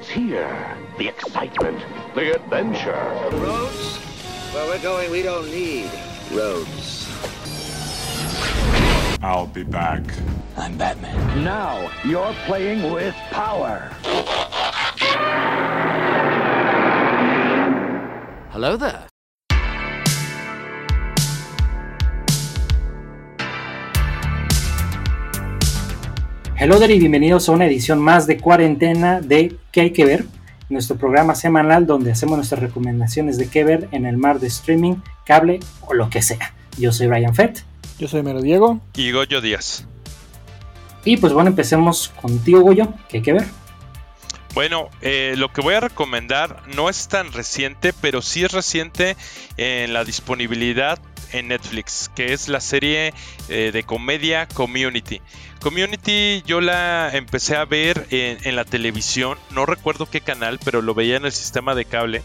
It's here. The excitement, the adventure. Roads? Where we're going, we don't need roads. I'll be back. I'm Batman. Now you're playing with power. Hello there. Hello there y bienvenidos a una edición más de cuarentena de ¿Qué hay que ver? Nuestro programa semanal donde hacemos nuestras recomendaciones de qué ver en el mar de streaming, cable o lo que sea. Yo soy Ryan Fett. Yo soy Mero Diego. Y Goyo Díaz. Y pues bueno, empecemos contigo, Goyo. ¿Qué hay que ver? Bueno, eh, lo que voy a recomendar no es tan reciente, pero sí es reciente en la disponibilidad en Netflix, que es la serie eh, de comedia Community. Community yo la empecé a ver en, en, la televisión, no recuerdo qué canal, pero lo veía en el sistema de cable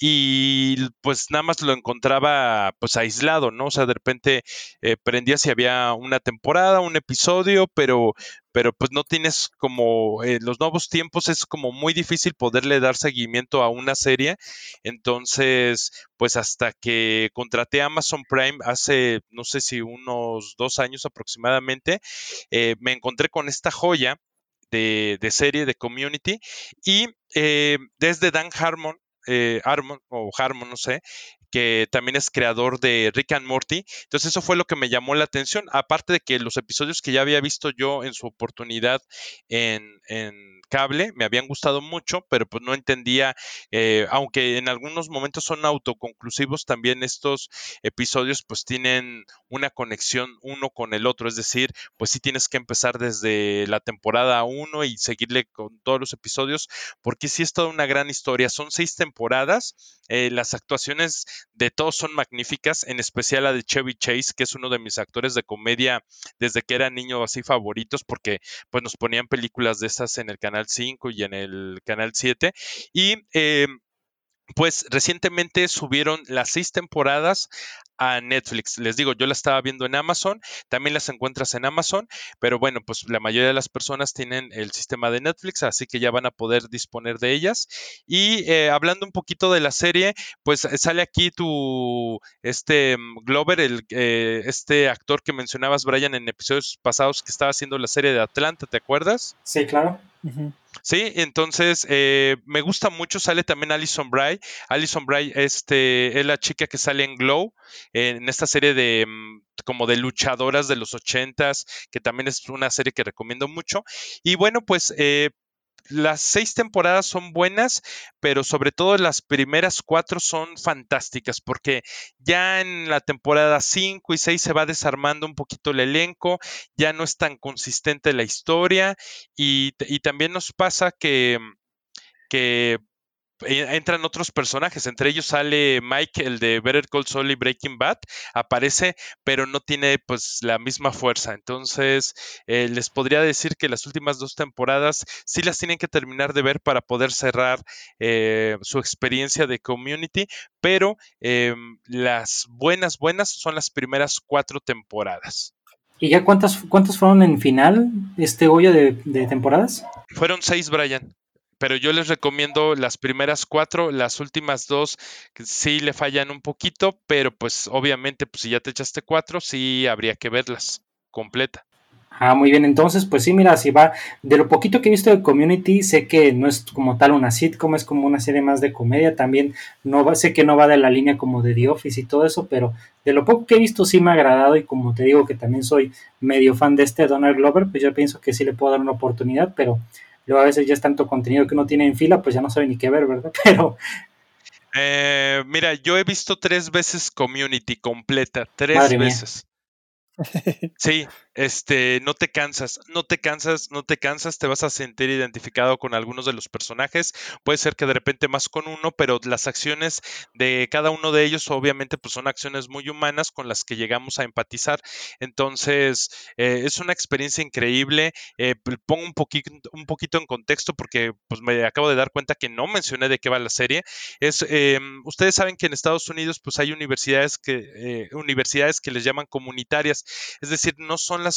y pues nada más lo encontraba pues aislado, ¿no? O sea, de repente eh, prendía si había una temporada, un episodio, pero pero pues no tienes como en los nuevos tiempos es como muy difícil poderle dar seguimiento a una serie. Entonces, pues hasta que contraté Amazon Prime hace, no sé si unos dos años aproximadamente, eh, me encontré con esta joya de, de serie de community y eh, desde Dan Harmon eh, Harmon o Harmon, no sé, que también es creador de Rick and Morty. Entonces eso fue lo que me llamó la atención, aparte de que los episodios que ya había visto yo en su oportunidad en, en cable me habían gustado mucho, pero pues no entendía, eh, aunque en algunos momentos son autoconclusivos, también estos episodios pues tienen una conexión uno con el otro, es decir, pues sí tienes que empezar desde la temporada 1 y seguirle con todos los episodios, porque sí es toda una gran historia, son seis temporadas, eh, las actuaciones de todos son magníficas, en especial la de Chevy Chase, que es uno de mis actores de comedia desde que era niño así favoritos, porque pues nos ponían películas de esas en el canal 5 y en el canal 7. Y eh, pues recientemente subieron las seis temporadas a Netflix. Les digo, yo la estaba viendo en Amazon, también las encuentras en Amazon, pero bueno, pues la mayoría de las personas tienen el sistema de Netflix, así que ya van a poder disponer de ellas. Y eh, hablando un poquito de la serie, pues eh, sale aquí tu, este mm, Glover, el, este actor que mencionabas, Brian, en episodios pasados que estaba haciendo la serie de Atlanta, ¿te acuerdas? Sí, claro. Sí, entonces eh, me gusta mucho, sale también Alison Bray. Alison Bray este, es la chica que sale en Glow, en esta serie de mm, como de luchadoras de los ochentas, que también es una serie que recomiendo mucho. Y bueno, pues eh, las seis temporadas son buenas, pero sobre todo las primeras cuatro son fantásticas, porque ya en la temporada 5 y 6 se va desarmando un poquito el elenco, ya no es tan consistente la historia, y, y también nos pasa que, que entran otros personajes, entre ellos sale Mike, el de Better Call Saul y Breaking Bad, aparece, pero no tiene pues la misma fuerza. Entonces, eh, les podría decir que las últimas dos temporadas sí las tienen que terminar de ver para poder cerrar eh, su experiencia de community, pero eh, las buenas, buenas son las primeras cuatro temporadas. ¿Y ya cuántas, cuántas fueron en final este hoyo de, de temporadas? Fueron seis, Brian pero yo les recomiendo las primeras cuatro, las últimas dos sí le fallan un poquito, pero pues obviamente pues si ya te echaste cuatro, sí habría que verlas completa. Ah, muy bien, entonces pues sí, mira, si va, de lo poquito que he visto de Community, sé que no es como tal una sitcom, es como una serie más de comedia, también no va, sé que no va de la línea como de The Office y todo eso, pero de lo poco que he visto sí me ha agradado y como te digo que también soy medio fan de este Donald Glover, pues yo pienso que sí le puedo dar una oportunidad, pero luego a veces ya es tanto contenido que uno tiene en fila, pues ya no sabe ni qué ver, ¿verdad? Pero... Eh, mira, yo he visto tres veces Community completa, tres Madre veces. Mía. Sí, este, no te cansas, no te cansas, no te cansas, te vas a sentir identificado con algunos de los personajes. Puede ser que de repente más con uno, pero las acciones de cada uno de ellos, obviamente, pues son acciones muy humanas con las que llegamos a empatizar. Entonces, eh, es una experiencia increíble. Eh, pongo un poquito, un poquito en contexto porque pues me acabo de dar cuenta que no mencioné de qué va la serie. Es, eh, ustedes saben que en Estados Unidos, pues hay universidades que, universidades que les llaman comunitarias, es decir, no son las,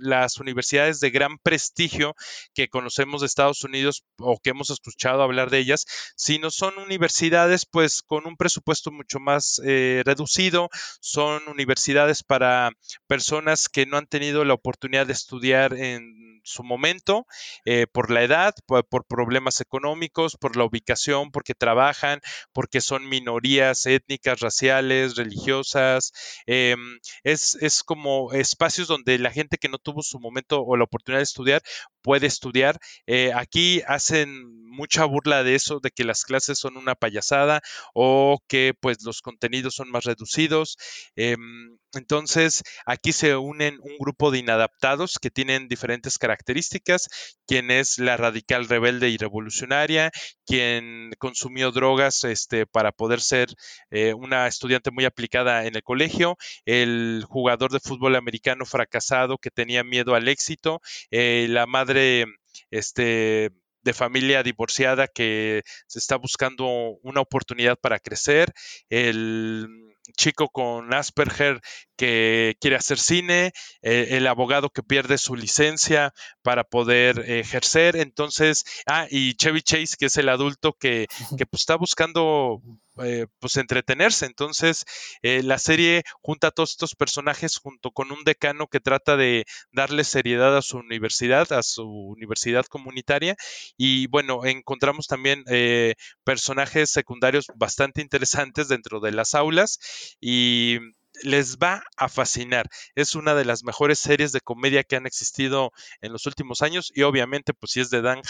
las universidades de gran prestigio que conocemos de Estados Unidos o que hemos escuchado hablar de ellas, sino son universidades pues con un presupuesto mucho más eh, reducido, son universidades para personas que no han tenido la oportunidad de estudiar en su momento eh, por la edad, por, problemas económicos, por la ubicación, porque trabajan, porque son minorías étnicas, raciales, religiosas. Em, es, es como espacios donde la gente que no tuvo su momento o la oportunidad de estudiar puede estudiar. Eh, aquí hacen mucha burla de eso, de que las clases son una payasada o que pues los contenidos son más reducidos. Em, entonces, aquí se unen un grupo de inadaptados que tienen diferentes características, quien es la radical rebelde y revolucionaria, quien consumió drogas este, para poder ser eh, una estudiante muy aplicada en el colegio, el jugador de fútbol americano fracasado que tenía miedo al éxito, eh, la madre este, de familia divorciada que se está buscando una oportunidad para crecer, el chico con Asperger que quiere hacer cine, eh, el abogado que pierde su licencia para poder ejercer, entonces, ah, y Chevy Chase, que es el adulto que, que pues, está buscando eh, pues entretenerse. Entonces, eh, la serie junta a todos estos personajes junto con un decano que trata de darle seriedad a su universidad, a su universidad comunitaria. Y bueno, encontramos también eh, personajes secundarios bastante interesantes dentro de las aulas y les va a fascinar. Es una de las mejores series de comedia que han existido en los últimos años y obviamente pues si es de Dan,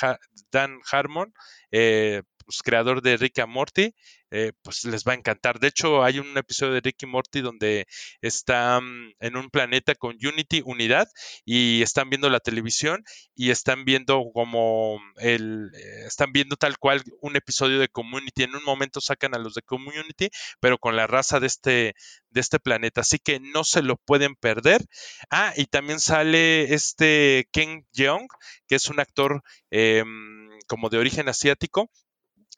Dan Harmon, pues, creador de Rick and Morty, eh, pues les va a encantar. De hecho, hay un episodio de Rick y Morty donde están en un planeta con Unity, unidad, y están viendo la televisión y están viendo como el, eh, están viendo tal cual un episodio de Community. En un momento sacan a los de Community, pero con la raza de este, de este planeta. Así que no se lo pueden perder. Ah, y también sale este Ken Jeong, que es un actor em, como de origen asiático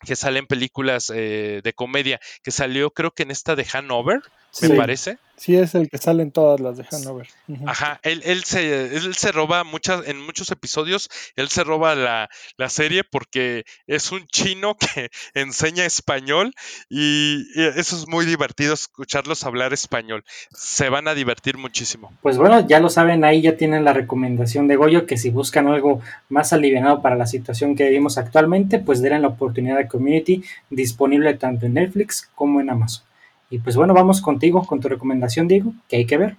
que sale en películas eh, de comedia, que salió creo que en esta de Hanover, me parece. Sí, es el que sale en todas las de Hanover. Ajá, él, él, se, él se roba muchas, en muchos episodios, él se roba la, la, serie porque es un chino que enseña español y, eso es muy divertido escucharlos hablar español. Se van a divertir muchísimo. Pues bueno, ya lo saben, ahí ya tienen la recomendación de Goyo que si buscan algo más aliviado para la situación que vivimos actualmente, pues den la oportunidad de Community disponible tanto en Netflix como en Amazon. Y pues bueno, vamos contigo con tu recomendación, Diego, que hay que ver.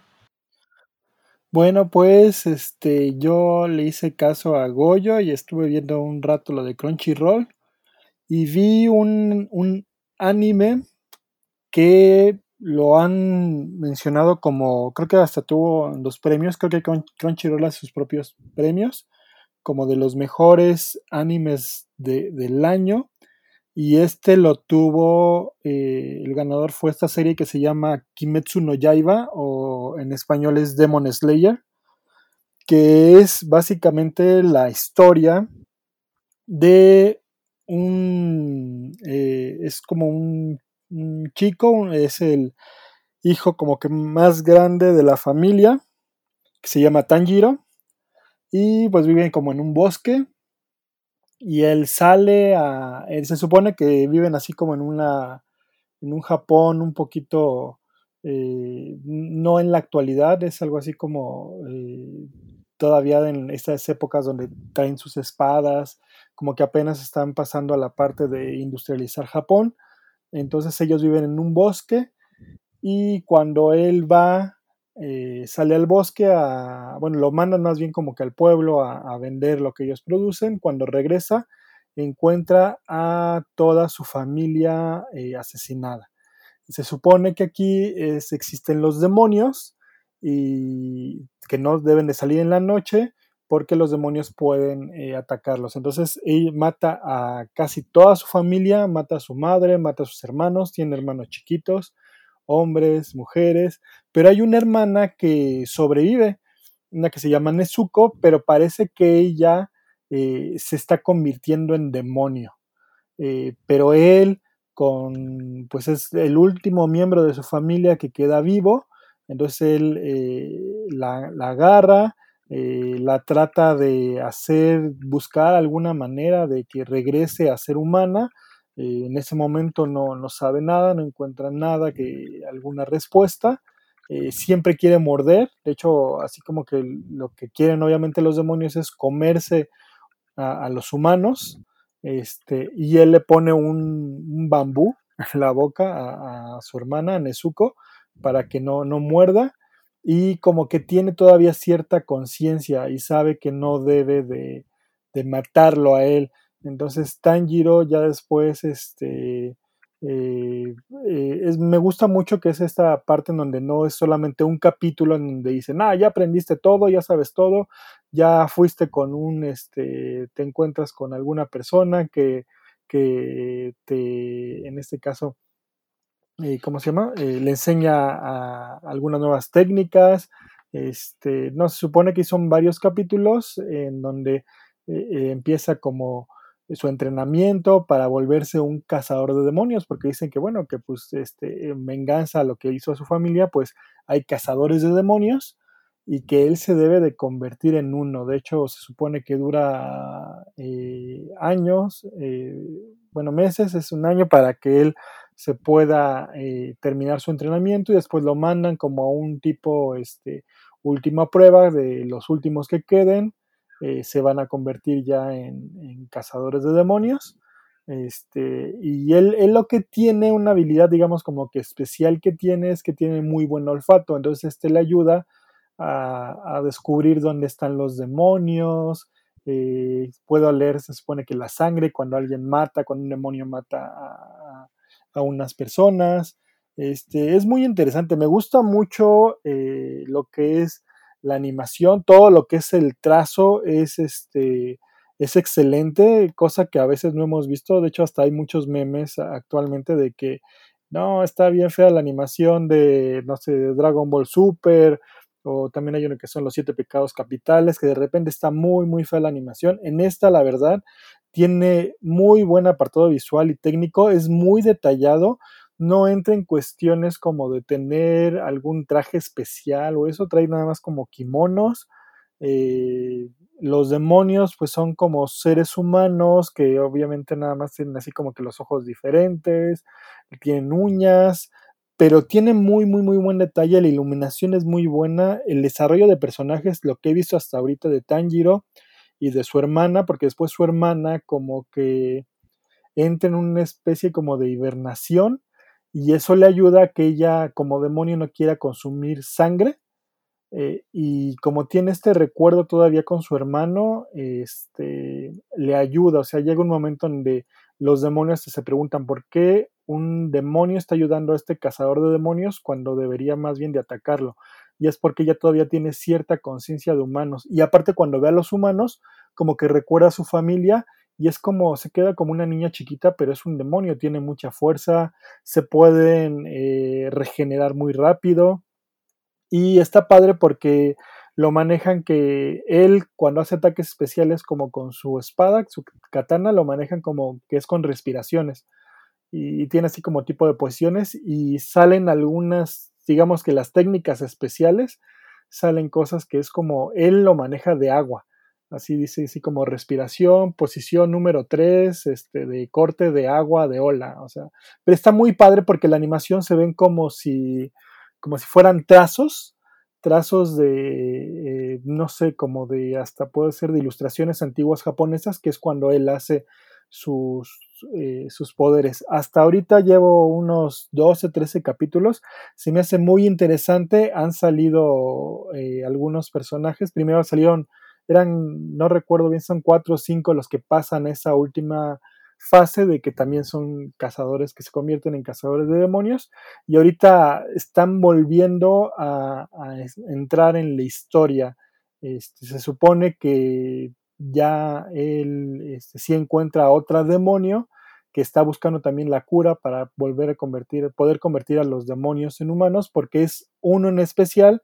Bueno, pues este, yo le hice caso a Goyo y estuve viendo un rato lo de Crunchyroll y vi un, un anime que lo han mencionado como, creo que hasta tuvo dos premios, creo que Crunchyroll hace sus propios premios, como de los mejores animes de, del año. Y este lo tuvo, eh, el ganador fue esta serie que se llama Kimetsu no Yaiba, o en español es Demon Slayer, que es básicamente la historia de un, eh, es como un, un, chico, es el hijo como que más grande de la familia, que se llama Tanjiro, y pues viven como en un bosque, y él sale a, se supone que viven así como en una, en un Japón un poquito, eh, no en la actualidad, es algo así como eh, todavía en estas épocas donde traen sus espadas, como que apenas están pasando a la parte de industrializar Japón, entonces ellos viven en un bosque y cuando él va eh, sale al bosque a, bueno, lo mandan más bien como que al pueblo a, vender lo que ellos producen. Cuando regresa, encuentra a toda su familia eh, asesinada. Se supone que aquí existen los demonios y que no deben de salir en la noche porque los demonios pueden eh, atacarlos. Entonces, él mata a casi toda su familia, mata a su madre, mata a sus hermanos, tiene hermanos chiquitos, hombres, mujeres, pero hay una hermana que sobrevive, una que se llama Nezuko, pero parece que ella eh, se está convirtiendo en demonio. Eh, pero él, con, pues es el último miembro de su familia que queda vivo, Entonces él eh, la, la, agarra, la trata de hacer, buscar alguna manera de que regrese a ser humana. En ese momento no, no, sabe nada, no encuentra nada, que, alguna respuesta. Eh, siempre quiere morder, de hecho, así como que lo que quieren obviamente los demonios es comerse a, a los humanos, este, y él le pone un, bambú en la boca a, a, su hermana, Nezuko, para que no, no muerda, y como que tiene todavía cierta conciencia y sabe que no debe de, de, matarlo a él. Entonces Tanjiro ya después, este, eh, eh, me gusta mucho que es esta parte en donde no es solamente un capítulo en donde dicen, ah, ya aprendiste todo, ya sabes todo, ya fuiste con un, este, te encuentras con alguna persona que, que te, en este caso, eh, ¿cómo se llama? Le enseña a algunas nuevas técnicas. Este, no, se supone que son varios capítulos en donde empieza como su entrenamiento para volverse un cazador de demonios, porque dicen que, bueno, que pues este, en venganza a lo que hizo a su familia, pues hay cazadores de demonios y que él se debe de convertir en uno. De hecho, se supone que dura eh, años, eh, bueno, meses, es un año para que él se pueda eh, terminar su entrenamiento y después lo mandan como a un tipo, este, última prueba de los últimos que queden, eh, se van a convertir ya en, cazadores de demonios. Este, y él, él, lo que tiene, una habilidad, digamos, como que especial que tiene, es que tiene muy buen olfato. Entonces, este le ayuda a, a descubrir dónde están los demonios. Eh, puedo leer, se supone que la sangre, cuando alguien mata, cuando un demonio mata a, a unas personas. Este, es muy interesante, me gusta mucho eh, lo que es la animación, todo lo que es el trazo es, este, es excelente, cosa que a veces no hemos visto, de hecho hasta hay muchos memes actualmente de que no, está bien fea la animación de, no sé, de Dragon Ball Super, o también hay uno que son los siete pecados capitales, que de repente está muy, muy fea la animación. En esta, la verdad, tiene muy buen apartado visual y técnico, es muy detallado, no entra en cuestiones como de tener algún traje especial o eso, trae nada más como kimonos. Eh, los demonios pues son como seres humanos que obviamente nada más tienen así como que los ojos diferentes, tienen uñas, pero tiene muy muy muy buen detalle, la iluminación es muy buena, el desarrollo de personajes, lo que he visto hasta ahorita de Tanjiro, y de su hermana, porque después su hermana como que entra en una especie como de hibernación y eso le ayuda a que ella como demonio no quiera consumir sangre eh, y como tiene este recuerdo todavía con su hermano, este, le ayuda, o sea, llega un momento donde los demonios se preguntan por qué un demonio está ayudando a este cazador de demonios cuando debería más bien de atacarlo y es porque ella todavía tiene cierta conciencia de humanos. Y aparte cuando ve a los humanos, como que recuerda a su familia y es como, se queda como una niña chiquita, pero es un demonio, tiene mucha fuerza, se pueden eh, regenerar muy rápido. Y está padre porque lo manejan que él cuando hace ataques especiales como con su espada, su katana, lo manejan como que es con respiraciones. Y, tiene así como tipo de posiciones y salen algunas digamos que las técnicas especiales salen cosas que es como él lo maneja de agua. Así dice, así como respiración, posición número 3, este, de corte de agua, de ola. O sea, pero está muy padre porque la animación se ven como si, como si fueran trazos, trazos de, eh, no sé, como de, hasta puede ser de ilustraciones antiguas japonesas, que es cuando él hace sus, eh, sus poderes. Hasta ahorita llevo unos 12, 13 capítulos. Se me hace muy interesante. Han salido eh, algunos personajes. Primero salieron, eran, no recuerdo bien, son 4 o 5 los que pasan esa última fase de que también son cazadores que se convierten en cazadores de demonios y ahorita están volviendo a, a entrar en la historia. Este, se supone que ya él este, sí encuentra a otra demonio que está buscando también la cura para volver a convertir, poder convertir a los demonios en humanos, porque es uno en especial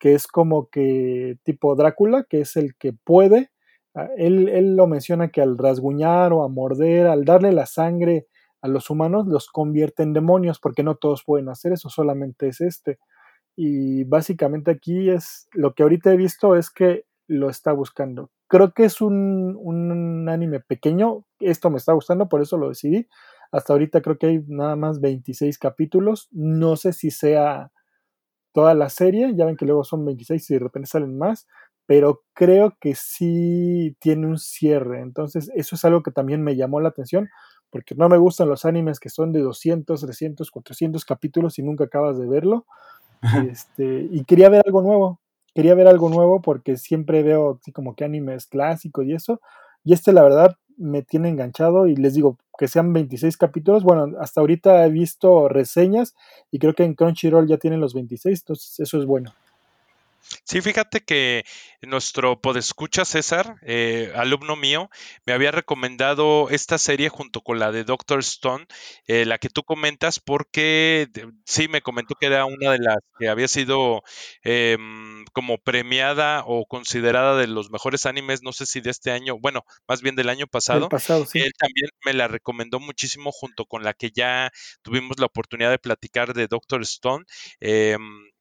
que es como que tipo Drácula, que es el que puede. Ah, él, él lo menciona que al rasguñar o a morder, al darle la sangre a los humanos, los convierte en demonios, porque no todos pueden hacer eso, solamente es este. y básicamente aquí es lo que ahorita he visto es que lo está buscando. Creo que es un, un anime pequeño, esto me está gustando, por eso lo decidí. Hasta ahorita creo que hay nada más 26 capítulos, no sé si sea toda la serie, ya ven que luego son 26 y de repente salen más, pero creo que sí tiene un cierre, entonces eso es algo que también me llamó la atención, porque no me gustan los animes que son de 200, 300, 400 capítulos y nunca acabas de verlo, este, y quería ver algo nuevo, quería ver algo nuevo porque siempre veo así como que animes clásicos y eso, y este la verdad me tiene enganchado y les digo que sean 26 capítulos. Bueno, hasta ahorita he visto reseñas y creo que en Crunchyroll ya tienen los 26, entonces eso es bueno. Sí, fíjate que nuestro podescucha César, eh, alumno mío, me había recomendado esta serie junto con la de Doctor Stone, eh, la que tú comentas, porque sí me comentó que era una de las que había sido em, como premiada o considerada de los mejores animes, no sé si de este año, bueno, más bien del año pasado. pasado sí. Él también me la recomendó muchísimo junto con la que ya tuvimos la oportunidad de platicar de Doctor Stone.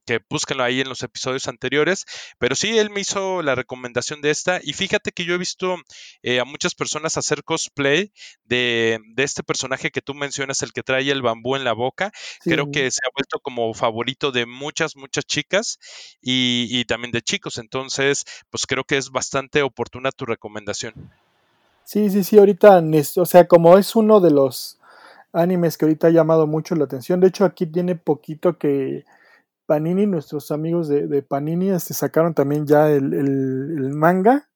Que búsquenlo ahí en los episodios anteriores. Pero sí, él me hizo la recomendación de esta. Y fíjate que yo he visto eh, a muchas personas hacer cosplay de, de, este personaje que tú mencionas, el que trae el bambú en la boca. Sí. Creo que se ha vuelto como favorito de muchas, muchas chicas y, y también de chicos. Entonces, pues creo que es bastante oportuna tu recomendación. Sí, sí, sí, ahorita, o sea, como es uno de los animes que ahorita ha llamado mucho la atención, de hecho aquí tiene poquito que Panini, nuestros amigos de, de Panini, este, sacaron también ya el, el, el, manga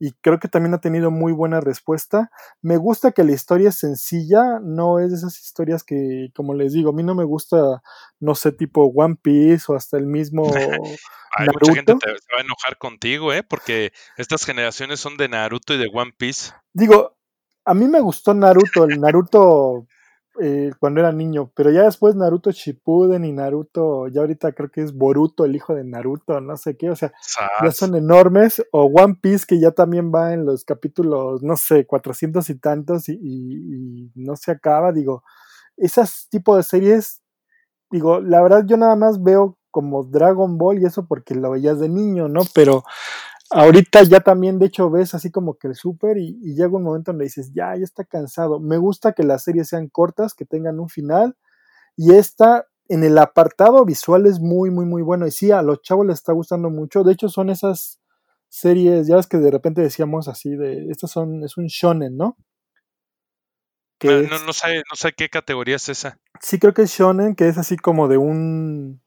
y creo que también ha tenido muy buena respuesta. Me gusta que la historia es sencilla, no es de esas historias que, como les digo, a mí no me gusta, no sé, tipo One Piece o hasta el mismo Ay, Naruto. Mucha gente te, se va a enojar contigo, ¿eh? Porque estas generaciones son de Naruto y de One Piece. Digo, a mí me gustó Naruto, el Naruto eh, cuando era niño, pero ya después Naruto Shippuden y Naruto, ya ahorita creo que es Boruto, el hijo de Naruto, no sé qué, o sea, Sas. ya son enormes, o One Piece que ya también va en los capítulos, no sé, 400 y tantos y, y, y no se acaba, digo, esas tipo de series, digo, la verdad yo nada más veo como Dragon Ball y eso porque lo veías de niño, ¿no? Pero ahorita ya también, de hecho, ves así como que el súper y, y, llega un momento donde dices, ya, ya está cansado. Me gusta que las series sean cortas, que tengan un final. Y esta, en el apartado visual, es muy, muy, muy bueno. Y sí, a los chavos les está gustando mucho. De hecho, son esas series, ya ves que de repente decíamos así, de, estas son, es un shonen, ¿no? Que no, es, no, sé, no sé qué categoría es esa. Sí, creo que es shonen, que es así como de un,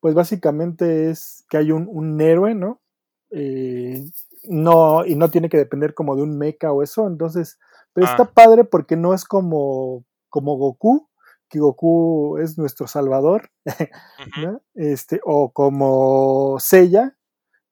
pues básicamente es que hay un, un héroe, ¿no? Eh, no, y no tiene que depender como de un mecha o eso, entonces, pero ah. está padre porque no es como, como Goku, que Goku es nuestro salvador, uh -huh. ¿no? este, o como Seiya,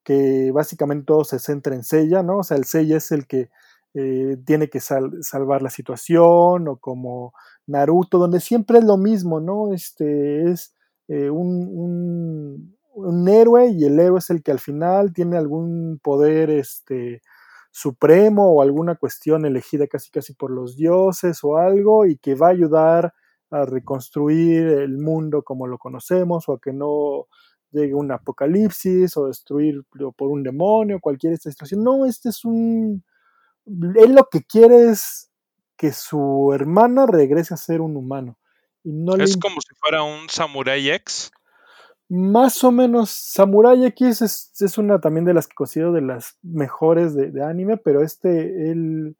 que básicamente todo se centra en Seiya, ¿no? O sea, el Seiya es el que eh, tiene que sal salvar la situación, o como Naruto, donde siempre es lo mismo, ¿no? Este es eh, un, un un héroe y el héroe es el que al final tiene algún poder este supremo o alguna cuestión elegida casi casi por los dioses o algo y que va a ayudar a reconstruir el mundo como lo conocemos o a que no llegue un apocalipsis o destruirlo por un demonio, cualquier esta situación. No, este es un... Él lo que quiere es que su hermana regrese a ser un humano. Y no es le... como si fuera un Samurai X más o menos Samurai X es, una también de las que considero de las mejores de, de anime, pero este, el,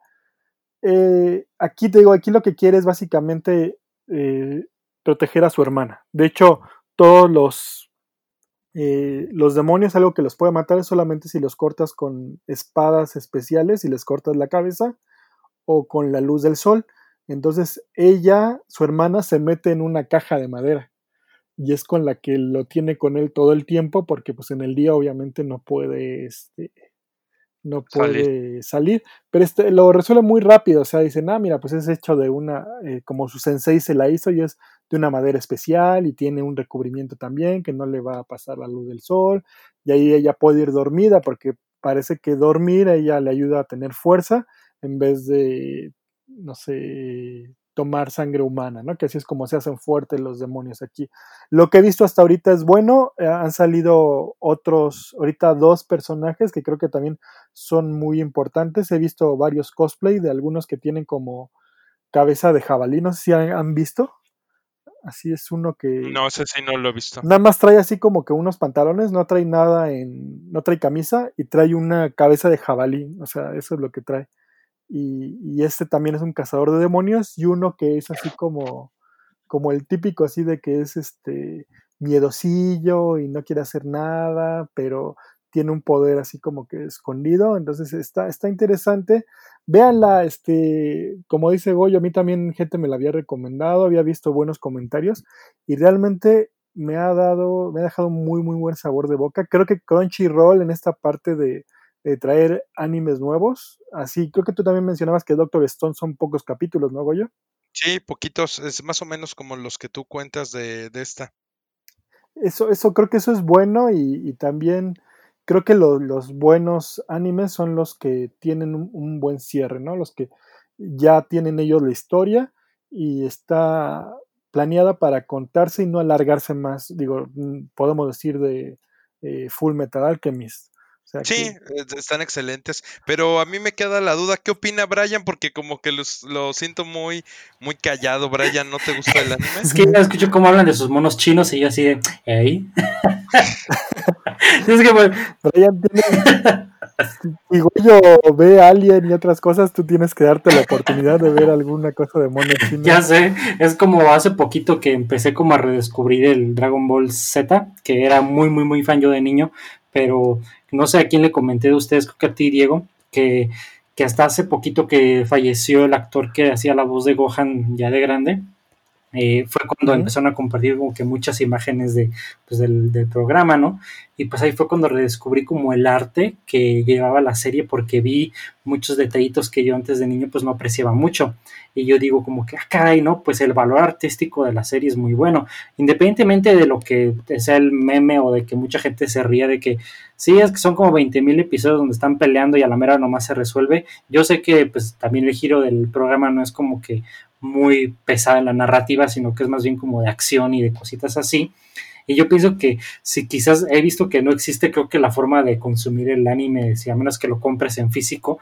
eh, aquí te digo, aquí lo que quiere es básicamente eh, proteger a su hermana. De hecho, todos los, eh, los demonios, algo que los puede matar es solamente si los cortas con espadas especiales y les cortas la cabeza o con la luz del sol. Entonces ella, su hermana, se mete en una caja de madera y es con la que lo tiene con él todo el tiempo porque pues en el día obviamente no puede este no puede salir, salir pero este lo resuelve muy rápido o sea dicen ah mira pues es hecho de una eh, como su sensei se la hizo y es de una madera especial y tiene un recubrimiento también que no le va a pasar la luz del sol y ahí ella puede ir dormida porque parece que dormir a ella le ayuda a tener fuerza en vez de no sé tomar sangre humana, ¿no? Que así es como se hacen fuertes los demonios aquí. Lo que he visto hasta ahorita es bueno, eh, han salido otros, ahorita dos personajes que creo que también son muy importantes. He visto varios cosplay de algunos que tienen como cabeza de jabalí, no sé si han, han visto. Así es uno que... No, ese sí no lo he visto. Nada más trae así como que unos pantalones, no trae nada en... no trae camisa y trae una cabeza de jabalí, o sea, eso es lo que trae. Y, este también es un cazador de demonios y uno que es así como, como el típico así de que es este miedosillo y no quiere hacer nada, pero tiene un poder así como que escondido, entonces está, está interesante. Véanla, este, como dice Goyo, a mí también gente me la había recomendado, había visto buenos comentarios y realmente me ha dado, me ha dejado muy, muy buen sabor de boca. Creo que Crunchyroll en esta parte de, traer animes nuevos, así, creo que tú también mencionabas que Doctor Stone son pocos capítulos, ¿no, Goyo? Sí, poquitos, es más o menos como los que tú cuentas de, de esta. Eso, eso, creo que eso es bueno y, y también creo que lo, los buenos animes son los que tienen un, un, buen cierre, ¿no? Los que ya tienen ellos la historia y está planeada para contarse y no alargarse más. Digo, mm, podemos decir de eh, Full Metal Alchemist. O sea, sí, que... están excelentes. Pero a mí me queda la duda, ¿qué opina Brian? Porque como que los, lo siento muy, muy callado. Brian, ¿no te gusta el anime? Es que ya escucho cómo hablan de sus monos chinos y yo así de, ¿ey? es que bueno, Brian tiene... Si Goyo ve Alien y otras cosas, tú tienes que darte la oportunidad de ver alguna cosa de mono chino. Ya sé, es como hace poquito que empecé como a redescubrir el Dragon Ball Z, que era muy, muy, muy fan yo de niño, pero no sé a quién le comenté de ustedes, creo que a ti, Diego, que, que hasta hace poquito que falleció el actor que hacía la voz de Gohan ya de grande, eh, fue cuando uh -huh. empezaron a compartir como que muchas imágenes de, pues del, del, programa, ¿no? Y pues ahí fue cuando redescubrí como el arte que llevaba la serie porque vi muchos detallitos que yo antes de niño pues no apreciaba mucho. Y yo digo como que, ah, caray, ¿no? Pues el valor artístico de la serie es muy bueno. Independientemente de lo que sea el meme o de que mucha gente se ría de que, sí, es que son como 20 mil episodios donde están peleando y a la mera nomás se resuelve. Yo sé que pues también el giro del programa no es como que muy pesada en la narrativa, sino que es más bien como de acción y de cositas así. Y yo pienso que si quizás he visto que no existe, creo que la forma de consumir el anime, si a menos que lo compres en físico,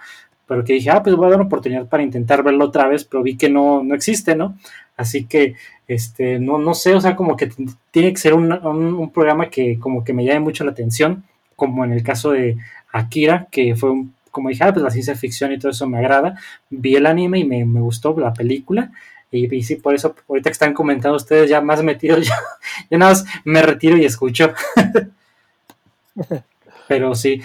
pero que dije, ah, pues voy a dar una oportunidad para intentar verlo otra vez, pero vi que no, no existe, ¿no? Así que, este, no, no sé, o sea, como que tiene que ser un, un, un programa que como que me llame mucho la atención, como en el caso de Akira, que fue un como dije, ah, pues la ciencia ficción y todo eso me agrada. Vi el anime y me, me gustó la película. Y, y, sí, por eso, ahorita que están comentando ustedes ya más metidos, yo, yo nada más me retiro y escucho. Pero sí.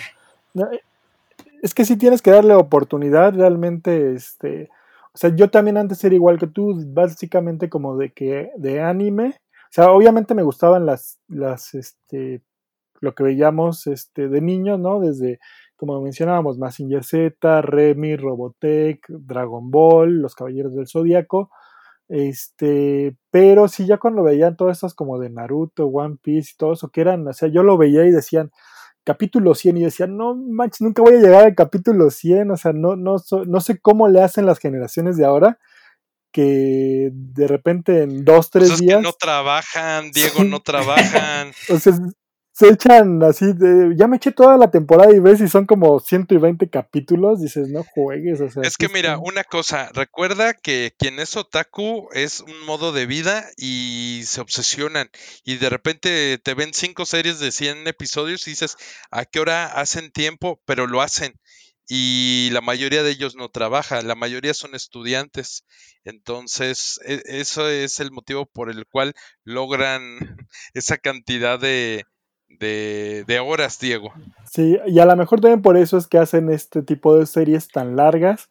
Es que sí tienes que darle oportunidad realmente, este. O sea, yo también antes era igual que tú, básicamente como de que de anime. O sea, obviamente me gustaban las, las, este, lo que veíamos este, de niños, ¿no? Desde como mencionábamos, Massinger Z, Remy, Robotech, Dragon Ball, Los Caballeros del Zodíaco. Este, pero sí, ya cuando veían todas estas como de Naruto, One Piece y todo eso, que eran, o sea, yo lo veía y decían capítulo 100 y decían, no manches, nunca voy a llegar al capítulo 100, o sea, no, no, no sé cómo le hacen las generaciones de ahora que de repente en dos, tres pues es días. Que no trabajan, Diego, no trabajan. o sea, se echan así de, ya me eché toda la temporada y ves si son como 120 capítulos, dices, no juegues. O sea, es que mira, una cosa, recuerda que quien es otaku es un modo de vida y se obsesionan y de repente te ven cinco series de 100 episodios y dices, ¿a qué hora hacen tiempo? Pero lo hacen y la mayoría de ellos no trabaja, la mayoría son estudiantes. Entonces, e eso es el motivo por el cual logran esa cantidad de, de, de, horas, Diego. Sí, y a lo mejor también por eso es que hacen este tipo de series tan largas,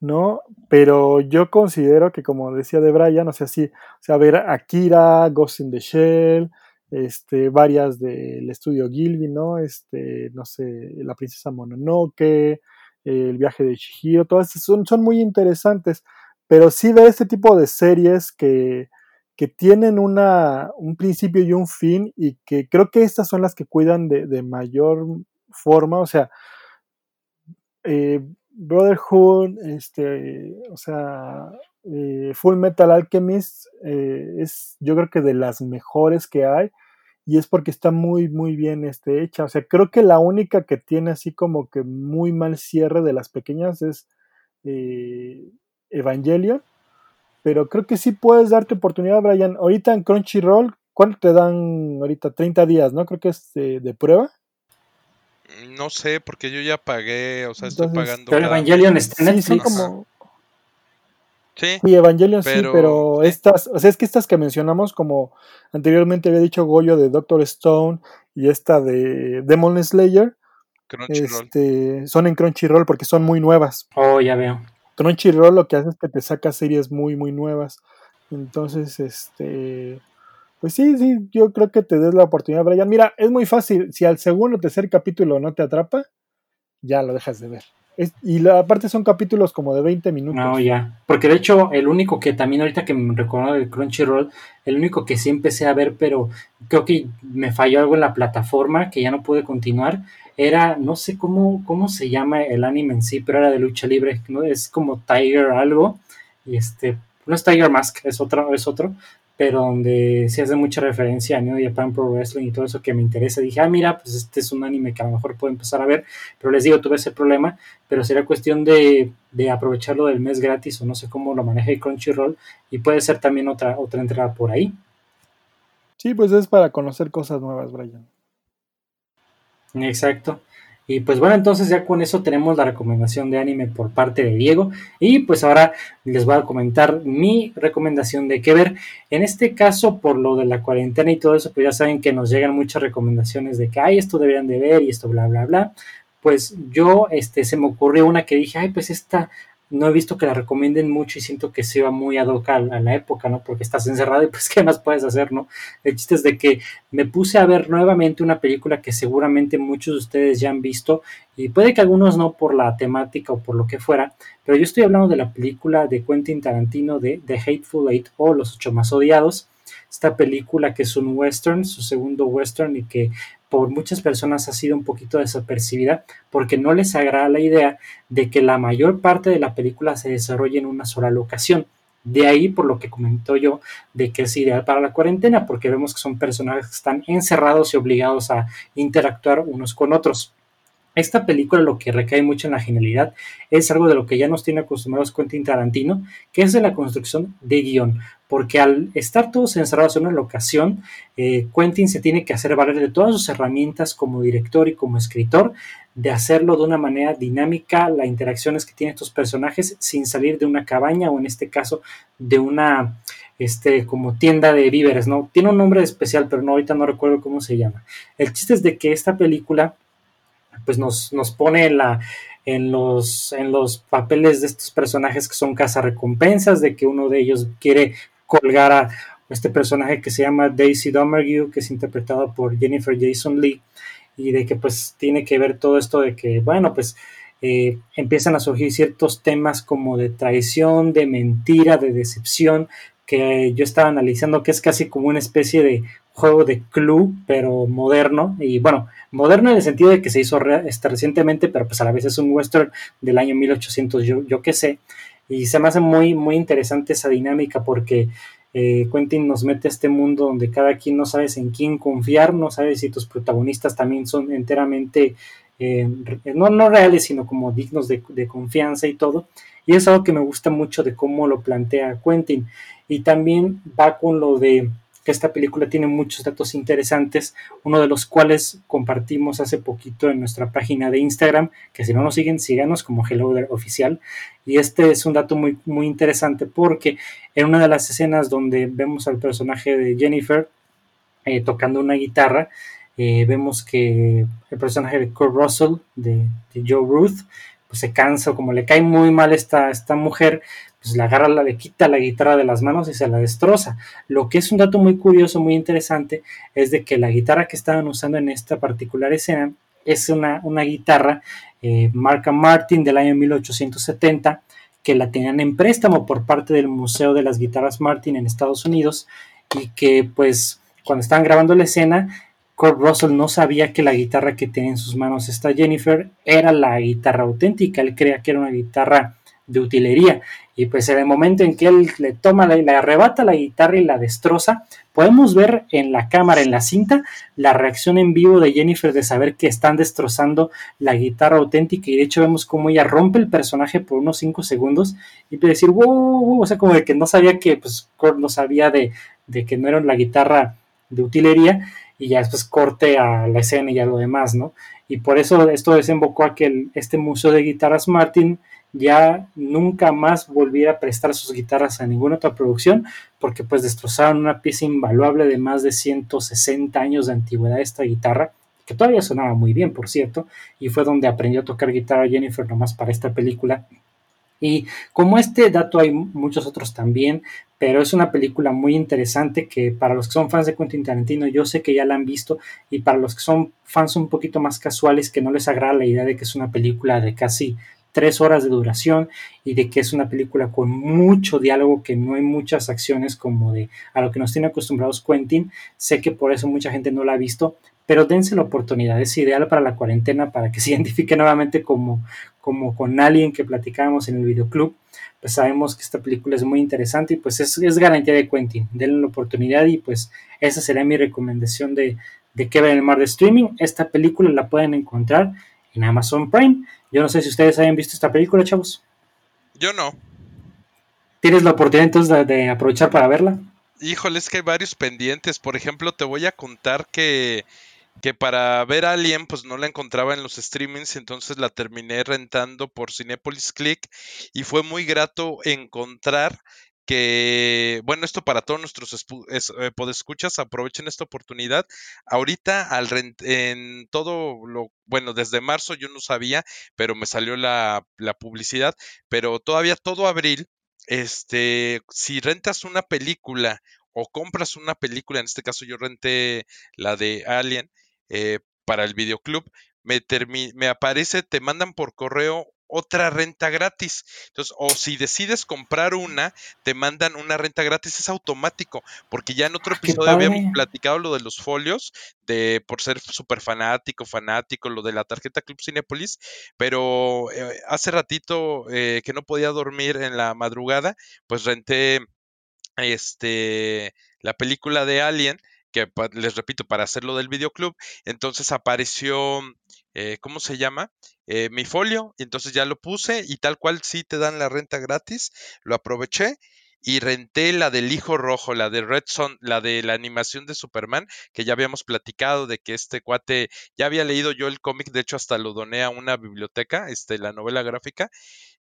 ¿no? Pero yo considero que, como decía de Brian, o sea, sí, o sea, ver Akira, Ghost in the Shell, este, varias del estudio Gilby, ¿no? Este, no sé, La Princesa Mononoke, El viaje de Chihiro, todas son, son muy interesantes, pero sí ver este tipo de series que, que tienen una, un principio y un fin y que creo que estas son las que cuidan de, de mayor forma, o sea, eh, Brotherhood, este, o sea, eh, Full Metal Alchemist eh, es yo creo que de las mejores que hay y es porque está muy muy bien este, hecha. O sea, creo que la única que tiene así como que muy mal cierre de las pequeñas es Evangelion. Pero creo que sí puedes darte oportunidad, Brian. Ahorita en Crunchyroll, ¿cuánto te dan ahorita? 30 días, ¿no? Creo que es de, de prueba. No sé, porque yo ya pagué, o sea, estoy pagando. Pero cada Evangelion está en Sí, son Netflix. como, Sí, Sí, Evangelion sí, Pero- estas, o sea, es que estas que mencionamos, como anteriormente había dicho Goyo de Doctor Stone y esta de Demon Slayer, Crunchyroll. este, son en Crunchyroll porque son muy nuevas. Oh, ya veo. Crunchyroll lo que hace es que te saca series muy, muy nuevas. Entonces, este, pues sí, sí, yo creo que te des la oportunidad, Brian. Mira, es muy fácil. Si al segundo o tercer capítulo no te atrapa, ya lo dejas de ver. Y la, aparte son capítulos como de 20 minutos. No, ya. Porque de hecho, el único que también ahorita que me recuerdo del Crunchyroll, el único que sí empecé a ver, pero creo que me falló algo en la plataforma, que ya no pude continuar, era, no sé cómo, cómo se llama el anime en sí, pero era de lucha libre, ¿no? Es como Tiger algo, y este, no es Tiger Mask, es otro, es otro, pero donde se hace mucha referencia a New Japan Pro Wrestling y todo eso que me interesa. Dije, ah, mira, pues este es un anime que a lo mejor puedo empezar a ver, pero les digo, tuve ese problema, pero será cuestión de, de aprovecharlo del mes gratis o no sé cómo lo maneja el Crunchyroll y puede ser también otra, otra entrada por ahí. Sí, pues es para conocer cosas nuevas, Brian. Exacto. Y pues bueno, entonces ya con eso tenemos la recomendación de anime por parte de Diego. Y pues ahora les voy a comentar mi recomendación de qué ver. En este caso, por lo de la cuarentena y todo eso, pues ya saben que nos llegan muchas recomendaciones de que, ay, esto deberían de ver y esto, bla, bla, bla. Pues yo, este, se me ocurrió una que dije, ay, pues esta no he visto que la recomienden mucho y siento que se va muy ad hoc a, la época, ¿no? Porque estás encerrado y pues, ¿qué más puedes hacer, no? El chiste es de que me puse a ver nuevamente una película que seguramente muchos de ustedes ya han visto y puede que algunos no por la temática o por lo que fuera, pero yo estoy hablando de la película de Quentin Tarantino de The Hateful Eight o Los Ocho Más Odiados, esta película que es un western, su segundo western y que por muchas personas ha sido un poquito desapercibida porque no les agrada la idea de que la mayor parte de la película se desarrolle en una sola locación. De ahí, por lo que comentó yo, de que es ideal para la cuarentena, porque vemos que son personajes que están encerrados y obligados a interactuar unos con otros. Esta película lo que recae mucho en la genialidad es algo de lo que ya nos tiene acostumbrados Quentin Tarantino, que es de la construcción de guion, porque al estar todos encerrados en una locación, eh, Quentin se tiene que hacer valer de todas sus herramientas como director y como escritor, de hacerlo de una manera dinámica, las interacciones que tienen estos personajes sin salir de una cabaña o en este caso de una este, como tienda de víveres, ¿no? Tiene un nombre especial, pero no, ahorita no recuerdo cómo se llama. El chiste es de que esta película pues nos, nos pone la, en, los, en los papeles de estos personajes que son cazarrecompensas, de que uno de ellos quiere colgar a este personaje que se llama Daisy Domergue, que es interpretado por Jennifer Jason Lee, y de que pues tiene que ver todo esto de que, bueno, pues eh, empiezan a surgir ciertos temas como de traición, de mentira, de decepción, que yo estaba analizando que es casi como una especie de juego de club, pero moderno, y bueno, moderno en el sentido de que se hizo re este, recientemente, pero pues a la vez es un western del año 1800, yo, yo qué sé, y se me hace muy, muy interesante esa dinámica porque eh, Quentin nos mete a este mundo donde cada quien no sabes en quién confiar, no sabes si tus protagonistas también son enteramente, eh, no, no reales, sino como dignos de, de confianza y todo, y es algo que me gusta mucho de cómo lo plantea Quentin, y también va con lo de que esta película tiene muchos datos interesantes, uno de los cuales compartimos hace poquito en nuestra página de Instagram, que si no nos siguen, síganos como Hello There Oficial. Y este es un dato muy, muy interesante porque en una de las escenas donde vemos al personaje de Jennifer eh, tocando una guitarra, eh, vemos que el personaje de Kurt Russell, de, Joe Ruth, pues se cansa, como le cae muy mal esta, esta mujer, pues le agarra, la, le quita la guitarra de las manos y se la destroza. Lo que es un dato muy curioso, muy interesante, es de que la guitarra que estaban usando en esta particular escena es una, una guitarra eh, marca Martin del año 1870, que la tenían en préstamo por parte del Museo de las Guitarras Martin en Estados Unidos, y que pues cuando estaban grabando la escena, Kurt Russell no sabía que la guitarra que tenía en sus manos esta Jennifer era la guitarra auténtica, él creía que era una guitarra de utilería. Y pues en el momento en que él le toma, le, le arrebata la guitarra y la destroza, podemos ver en la cámara, en la cinta, la reacción en vivo de Jennifer de saber que están destrozando la guitarra auténtica y de hecho vemos cómo ella rompe el personaje por unos 5 segundos y de decir, wow, wow, o sea, como de que no sabía que, pues, no sabía de, de que no era la guitarra de utilería y ya después corte a la escena y a lo demás, ¿no? Y por eso esto desembocó a que este museo de guitarras Martin ya nunca más volviera a prestar sus guitarras a ninguna otra producción, porque pues destrozaron una pieza invaluable de más de 160 años de antigüedad esta guitarra, que todavía sonaba muy bien, por cierto, y fue donde aprendió a tocar guitarra Jennifer nomás para esta película. Y como este dato hay muchos otros también, pero es una película muy interesante que para los que son fans de Quentin Tarantino yo sé que ya la han visto y para los que son fans un poquito más casuales que no les agrada la idea de que es una película de casi tres horas de duración y de que es una película con mucho diálogo, que no hay muchas acciones como de a lo que nos tiene acostumbrados Quentin. Sé que por eso mucha gente no la ha visto, pero dense la oportunidad, es ideal para la cuarentena, para que se identifique nuevamente como, como con alguien que platicábamos en el videoclub. Pues sabemos que esta película es muy interesante y pues es, es garantía de Quentin. Denle la oportunidad y pues esa será mi recomendación de, de que en el mar de streaming. Esta película la pueden encontrar en Amazon Prime. Yo no sé si ustedes hayan visto esta película, chavos. Yo no. ¿Tienes la oportunidad entonces de, de aprovechar para verla? Híjole, es que hay varios pendientes. Por ejemplo, te voy a contar que, que para ver Alien, pues no la encontraba en los streamings, entonces la terminé rentando por Cinepolis Click y fue muy grato encontrar que, bueno, esto para todos nuestros es- eh, podescuchas, aprovechen esta oportunidad. Ahorita al en todo lo, bueno, desde marzo yo no sabía, pero me salió la, la publicidad, pero todavía todo abril, este, si rentas una película o compras una película, en este caso yo renté la de Alien eh, para el videoclub, me, me aparece, te mandan por correo otra renta gratis. Entonces, o si decides comprar una, te mandan una renta gratis, es automático, porque ya en otro Ah, episodio habíamos platicado lo de los folios, de por ser súper fanático, fanático, lo de la tarjeta Club Cinépolis, pero eh, hace ratito eh, que no podía dormir en la madrugada, pues renté este la película de Alien, que les repito, para hacerlo del videoclub, entonces apareció, eh, ¿cómo se llama? Eh, mi folio, y entonces ya lo puse y tal cual sí te dan la renta gratis, lo aproveché y renté la del Hijo Rojo, la de Red Son, la de la animación de Superman, que ya habíamos platicado de que este cuate, ya había leído yo el cómic, de hecho hasta lo doné a una biblioteca, este, la novela gráfica,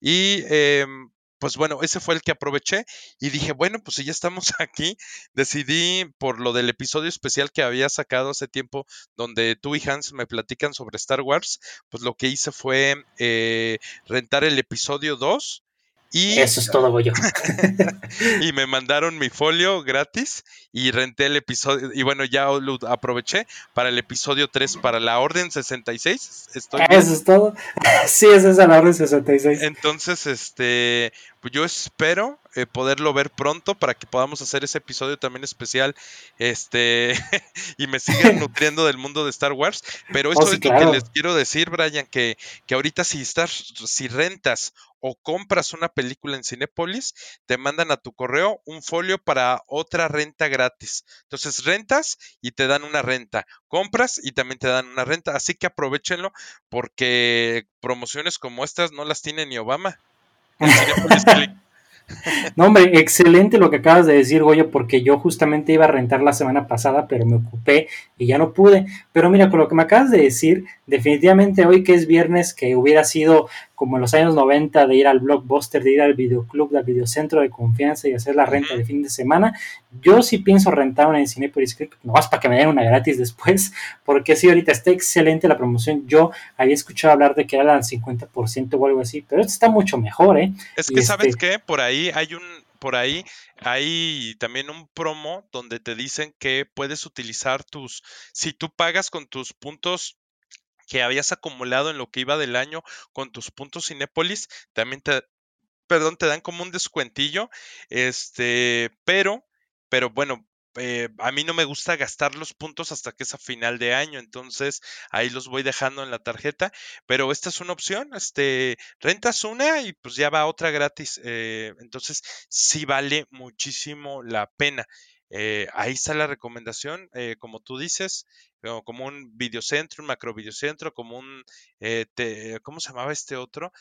y em, pues bueno, ese fue el que aproveché y dije, bueno, pues si ya estamos aquí, decidí por lo del episodio especial que había sacado hace tiempo, donde tú y Hans me platican sobre Star Wars, pues lo que hice fue eh, rentar el episodio 2 y, Eso es todo, Goyo. y me mandaron mi folio gratis y renté el episodio, y bueno, ya lo aproveché para el episodio 3, para la Orden 66. Estoy bien. Eso es todo. Sí, esa es la orden 66. Entonces, este, pues yo espero eh, poderlo ver pronto para que podamos hacer ese episodio también especial, este, y me sigan nutriendo del mundo de Star Wars. Pero esto Oh, sí, es lo que les quiero decir, Brian, que, que ahorita si estás, si rentas o compras una película en Cinépolis, te mandan a tu correo un folio para otra renta gratis. Entonces rentas y te dan una renta, compras y también te dan una renta. Así que aprovechenlo porque promociones como estas no las tiene ni Obama. No, hombre, excelente lo que acabas de decir, Goyo, porque yo justamente iba a rentar la semana pasada, pero me ocupé y ya no pude. Pero mira, con lo que me acabas de decir, definitivamente hoy que es viernes, que hubiera sido como en los años 90 de ir al blockbuster, de ir al videoclub, al videocentro de confianza y hacer la renta de fin de semana, yo sí pienso rentar una en Cinepolis Click, no más para que me den una gratis después, porque sí, ahorita está excelente la promoción. Yo había escuchado hablar de que era al 50% o algo así, pero esto está mucho mejor, ¿eh? Es Y que, ¿sabes este- qué? Por ahí hay un, por ahí hay también un promo donde te dicen que puedes utilizar tus, si tú pagas con tus puntos que habías acumulado en lo que iba del año con tus puntos Cinépolis, también te, perdón, te dan como un descuentillo, este, pero, pero bueno, eh, a mí no me gusta gastar los puntos hasta que es a final de año, entonces ahí los voy dejando en la tarjeta, pero esta es una opción, este, rentas una y pues ya va otra gratis, eh, entonces sí vale muchísimo la pena. Eh, ahí está la recomendación, como tú dices, como un videocentro, un macro videocentro, como un, ¿cómo se llamaba este otro?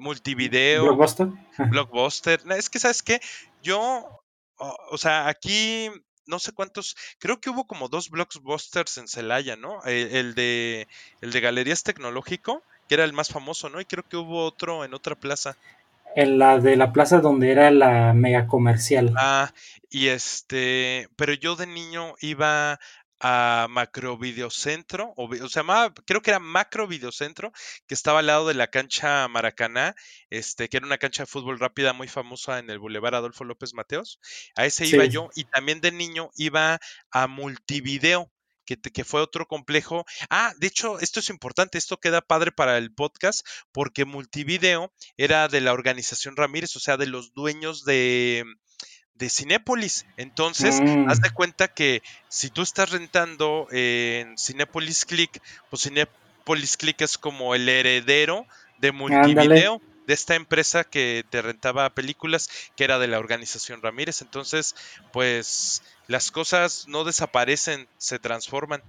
multivideo. Blockbuster. Blockbuster. Es que, ¿sabes qué? Yo, o sea, aquí no sé cuántos, creo que hubo como dos blockbusters en Celaya, ¿no? Eh, el, de el de Galerías Tecnológico, que era el más famoso, ¿no? Y creo que hubo otro en otra plaza. En la de la plaza donde era la mega comercial. Ah, y este, pero yo de niño iba a Macro Videocentro, o, o se llamaba, creo que era Macro Videocentro, que estaba al lado de la cancha Maracaná, este, que era una cancha de fútbol rápida muy famosa en el Boulevard Adolfo López Mateos. A ese iba yo, y también de niño iba a Multivideo. Que, que, fue otro complejo. Ah, de hecho, esto es importante, esto queda padre para el podcast, porque Multivideo era de la organización Ramírez, o sea, de los dueños de, de Cinépolis. Entonces, haz mm. de cuenta que si tú estás rentando en Cinépolis Click, pues Cinépolis Click es como el heredero de multivideo. de esta empresa que te rentaba películas, que era de la organización Ramírez. Entonces, pues las cosas no desaparecen, se transforman.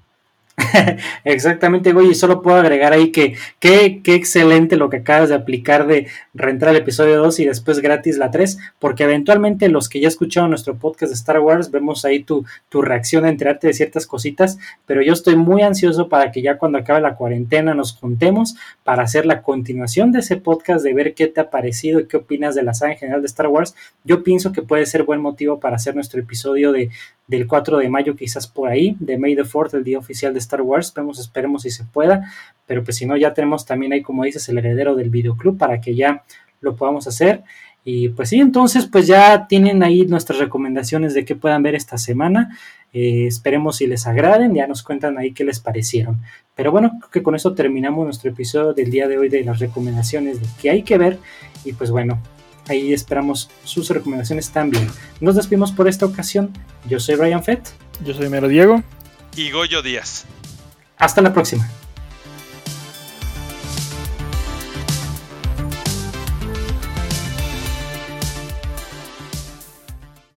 Exactamente, güey, y solo puedo agregar ahí que qué excelente lo que acabas de aplicar de rentar el episodio 2 y después gratis la 3, porque eventualmente los que ya escucharon nuestro podcast de Star Wars, vemos ahí tu, tu reacción a enterarte de ciertas cositas, pero yo estoy muy ansioso para que ya cuando acabe la cuarentena nos juntemos para hacer la continuación de ese podcast, de ver qué te ha parecido y qué opinas de la saga en general de Star Wars. Yo pienso que puede ser buen motivo para hacer nuestro episodio de, del 4 de mayo, quizás por ahí, de May the 4th, el día oficial de Star Wars. Esperemos, esperemos si se pueda, pero pues si no, ya tenemos también ahí, como dices, el heredero del videoclub para que ya lo podamos hacer. Y pues sí, entonces pues ya tienen ahí nuestras recomendaciones de qué puedan ver esta semana. Eh, esperemos si les agraden, ya nos cuentan ahí qué les parecieron. Pero bueno, creo que con eso terminamos nuestro episodio del día de hoy de las recomendaciones de qué hay que ver. Y pues bueno, Ahí esperamos sus recomendaciones también. Nos despedimos por esta ocasión. Yo soy Ryan Fett. Yo soy Mero Diego. Y Goyo Díaz. Hasta la próxima.